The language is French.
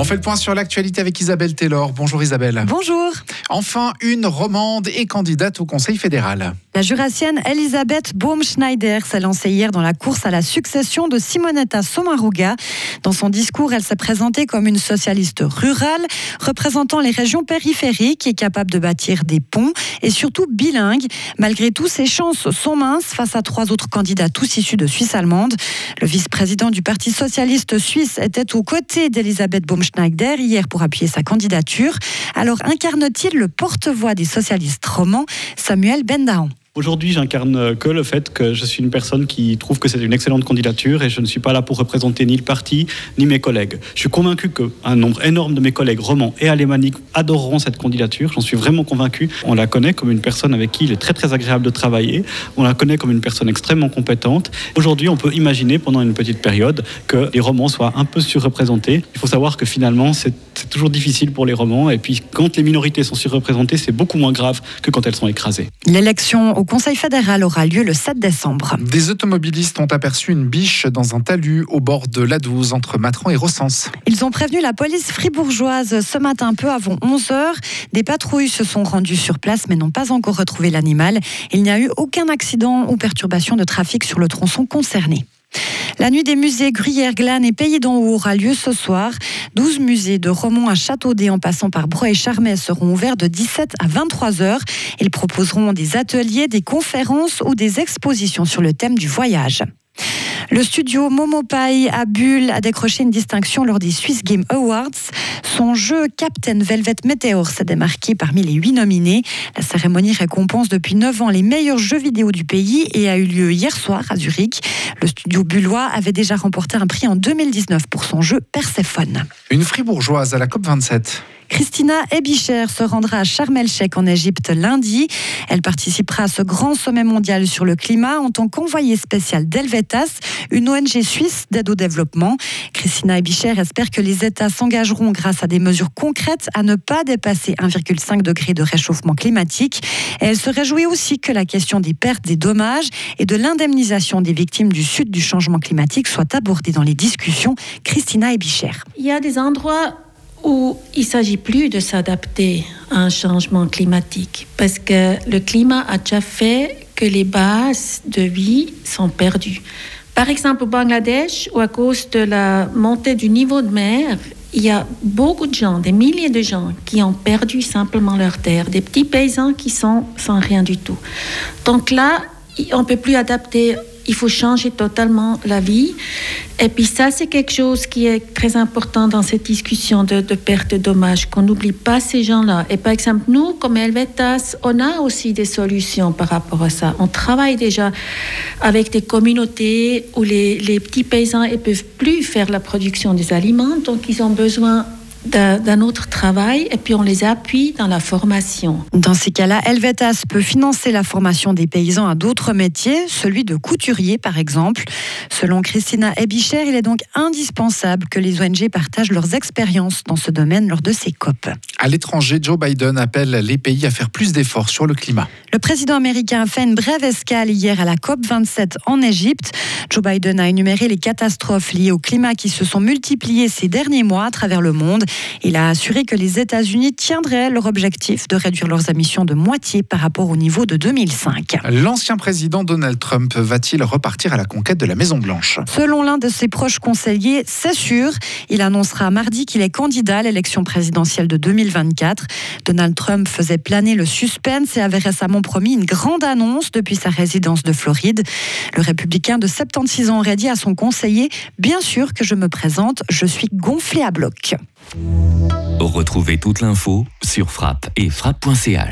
On fait le point sur l'actualité avec Isabelle Taylor. Bonjour Isabelle. Bonjour. Enfin, une romande est candidate au Conseil fédéral. La jurassienne Elisabeth Baumschneider s'est lancée hier dans la course à la succession de Simonetta Sommaruga. Dans son discours, elle s'est présentée comme une socialiste rurale, représentant les régions périphériques et capable de bâtir des ponts et surtout bilingue. Malgré tout, ses chances sont minces face à trois autres candidats tous issus de Suisse allemande. Le vice-président du Parti socialiste suisse était aux côtés d'Elisabeth Baumschneider hier pour appuyer sa candidature. Alors incarne-t-il le porte-voix des socialistes romans, Samuel Bendahan? Aujourd'hui, j'incarne que le fait que je suis une personne qui trouve que c'est une excellente candidature et je ne suis pas là pour représenter ni le parti ni mes collègues. Je suis convaincu qu'un nombre énorme de mes collègues romans et alémaniques adoreront cette candidature. J'en suis vraiment convaincu. On la connaît comme une personne avec qui il est très très agréable de travailler. On la connaît comme une personne extrêmement compétente. Aujourd'hui, on peut imaginer pendant une petite période que les romans soient un peu surreprésentés. Il faut savoir que finalement, c'est toujours difficile pour les romans. Et puis, quand les minorités sont surreprésentées, c'est beaucoup moins grave que quand elles sont écrasées. L'élection au Conseil fédéral aura lieu le 7 décembre. Des automobilistes ont aperçu une biche dans un talus au bord de l'A12 entre Matran et Rossens. Ils ont prévenu la police fribourgeoise ce matin peu avant 11h. Des patrouilles se sont rendues sur place mais n'ont pas encore retrouvé l'animal. Il n'y a eu aucun accident ou perturbation de trafic sur le tronçon concerné. La nuit des musées Gruyère, Glane et Pays d'en Haut aura lieu ce soir. 12 musées de Romont à Châteaudet en passant par Broye et seront ouverts de 17 à 23 heures. Ils proposeront des ateliers, des conférences ou des expositions sur le thème du voyage. Le studio Momopai à Bulle a décroché une distinction lors des Swiss Game Awards. Son jeu Captain Velvet Meteor s'est démarqué parmi les huit nominés. La cérémonie récompense depuis 9 ans les meilleurs jeux vidéo du pays et a eu lieu hier soir à Zurich. Le studio bullois avait déjà remporté un prix en 2019 pour son jeu Persephone. Une fribourgeoise à la COP27. Christina Ebicher se rendra à Sharm el-Sheikh en Égypte lundi. Elle participera à ce grand sommet mondial sur le climat en tant qu'envoyée spéciale d'Helvetas, une ONG suisse d'aide au développement. Christina Ebicher espère que les États s'engageront grâce à des mesures concrètes à ne pas dépasser 1,5 degré de réchauffement climatique. Et elle se réjouit aussi que la question des pertes des dommages et de l'indemnisation des victimes du sud du changement climatique soit abordée dans les discussions. Christina Ebicher. Il y a des endroits où il ne s'agit plus de s'adapter à un changement climatique, parce que le climat a déjà fait que les bases de vie sont perdues. Par exemple, au Bangladesh, où à cause de la montée du niveau de mer, il y a beaucoup de gens, des milliers de gens qui ont perdu simplement leur terre, des petits paysans qui sont sans rien du tout. Donc là, on ne peut plus adapter il faut changer totalement la vie. Et puis ça, c'est quelque chose qui est très important dans cette discussion de, perte de dommages, qu'on n'oublie pas ces gens-là. Et par exemple, nous, comme Helvetas, on a aussi des solutions par rapport à ça. On travaille déjà avec des communautés où les, les petits paysans ne peuvent plus faire la production des aliments, donc ils ont besoin d'un autre travail et puis on les appuie dans la formation. Dans ces cas-là, Helvetas peut financer la formation des paysans à d'autres métiers, celui de couturier par exemple. Selon Christina Ebicher, il est donc indispensable que les ONG partagent leurs expériences dans ce domaine lors de ces COP. À l'étranger, Joe Biden appelle les pays à faire plus d'efforts sur le climat. Le président américain a fait une brève escale hier à la COP 27 en Égypte. Joe Biden a énuméré les catastrophes liées au climat qui se sont multipliées ces derniers mois à travers le monde. Il a assuré que les États-Unis tiendraient leur objectif de réduire leurs émissions de moitié par rapport au niveau de 2005. L'ancien président Donald Trump va-t-il repartir à la conquête de la Maison-Blanche? Selon l'un de ses proches conseillers, c'est sûr. Il annoncera mardi qu'il est candidat à l'élection présidentielle de 2024. Donald Trump faisait planer le suspense et avait récemment promis une grande annonce depuis sa résidence de Floride. Le républicain de 76 ans aurait dit à son conseiller Bien sûr que je me présente, je suis gonflé à bloc. Retrouvez toute l'info sur frappe et frappe.ch.